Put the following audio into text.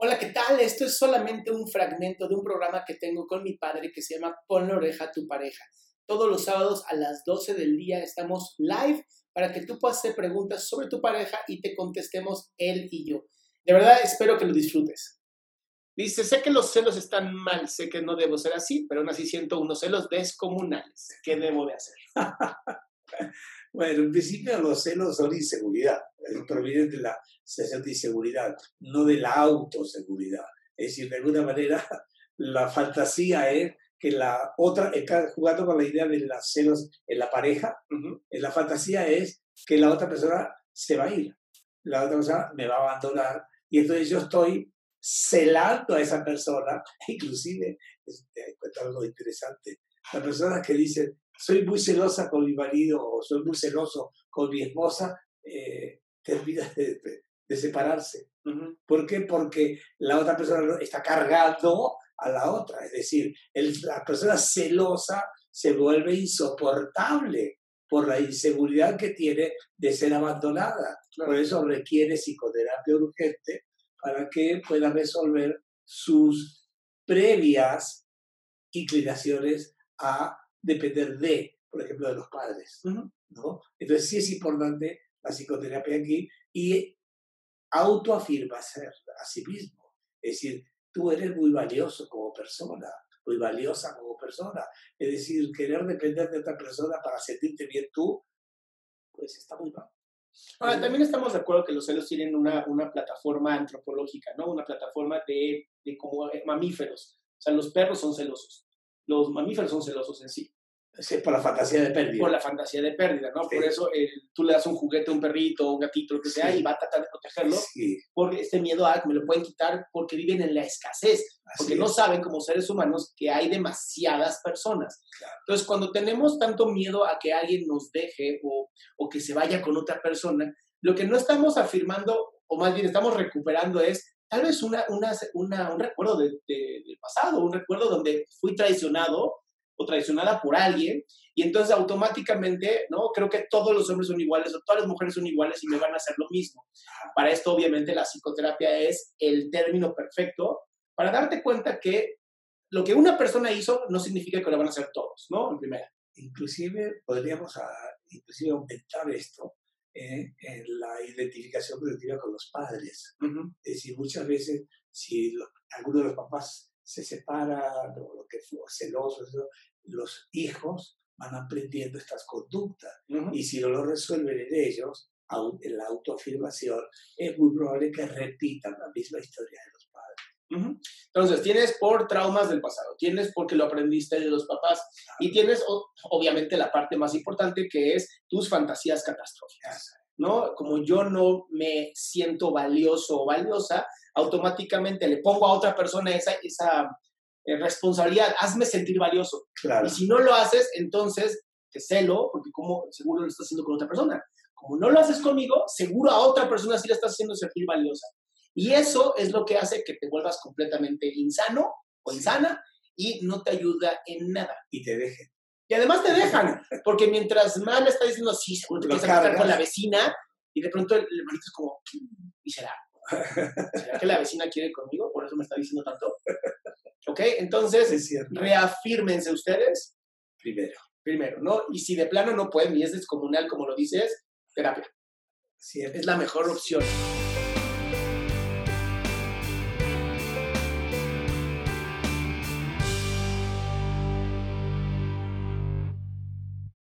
Hola, ¿qué tal? Esto es solamente un fragmento de un programa que tengo con mi padre que se llama Pon la oreja a tu pareja. Todos los sábados a las 12 del día estamos live para que tú puedas hacer preguntas sobre tu pareja y te contestemos él y yo. De verdad espero que lo disfrutes. Dice, sé que los celos están mal, sé que no debo ser así, pero aún así siento unos celos descomunales. ¿Qué debo de hacer? bueno, en principio los celos son inseguridad, provienen de la sensación de inseguridad, no de la autoseguridad. Es decir, de alguna manera, la fantasía es que la otra, jugando con la idea de los celos en la pareja, la fantasía es que la otra persona se va a ir, la otra persona me va a abandonar, y entonces yo estoy celando a esa persona, inclusive, te cuento algo interesante, las personas que dicen, soy muy celosa con mi marido o soy muy celoso con mi esposa, eh, termina de, separarse. ¿Por qué? Porque la otra persona está cargando a la otra. Es decir, la persona celosa se vuelve insoportable por la inseguridad que tiene de ser abandonada. Por eso requiere psicoterapia urgente para que pueda resolver sus previas inclinaciones a depender de, por ejemplo, de los padres. ¿no? Entonces sí es importante la psicoterapia aquí y autoafirmarse a sí mismo. Es decir, tú eres muy valioso como persona, muy valiosa como persona. Es decir, querer depender de otra persona para sentirte bien tú, pues está muy mal. Ahora, también estamos de acuerdo que los celos tienen una, una plataforma antropológica, ¿no? Una plataforma de, de como mamíferos. O sea, los perros son celosos, los mamíferos son celosos en sí por la fantasía de pérdida. Por la fantasía de pérdida, ¿no? Por eso eh, tú le das un juguete a un perrito, un gatito, lo que sea, y va a tratar de protegerlo. Por este miedo a que me lo pueden quitar porque viven en la escasez. porque no saben, como seres humanos, que hay demasiadas personas. Entonces, cuando tenemos tanto miedo a que alguien nos deje o, o, que se vaya con otra persona, lo que no estamos afirmando, o más bien estamos recuperando, es tal vez una, una, una un recuerdo de, del pasado, un recuerdo donde fui traicionado traicionada por alguien, y entonces automáticamente, ¿no? Creo que todos los hombres son iguales o todas las mujeres son iguales y me van a hacer lo mismo. Para esto, obviamente, la psicoterapia es el término perfecto para darte cuenta que lo que una persona hizo no significa que lo van a hacer todos, ¿no? En primera. Inclusive podríamos a, ah, inclusive aumentar esto eh, en la identificación colectiva con los padres. Es decir, muchas veces si alguno de los papás se separa, o lo que fue celoso, los hijos van aprendiendo estas conductas. Y si no lo resuelven en ellos, en la autoafirmación, es muy probable que repitan la misma historia de los padres. Entonces, tienes por traumas del pasado, tienes porque lo aprendiste de los papás y tienes obviamente la parte más importante que es tus fantasías catastróficas. ¿no? Como yo no me siento valioso o valiosa, automáticamente le pongo a otra persona esa, esa eh, responsabilidad, hazme sentir valioso. Y si no lo haces, entonces te celo, porque como seguro lo estás haciendo con otra persona. Como no lo haces conmigo, seguro a otra persona sí la estás haciendo sentir valiosa. Y eso es lo que hace que te vuelvas completamente insano o insana y no te ayuda en nada. Y te dejen. Y además te dejan, porque mientras más le está diciendo, sí, seguro te quieres acostar con la vecina, y de pronto el, hermanito es como, ¿y será? ¿Será que la vecina quiere conmigo? Por eso me está diciendo tanto. ¿Ok? Entonces, reafírmense ustedes. Primero. Primero, ¿no? Y si de plano no pueden y es descomunal, como lo dices, terapia. Cierto. Es la mejor opción.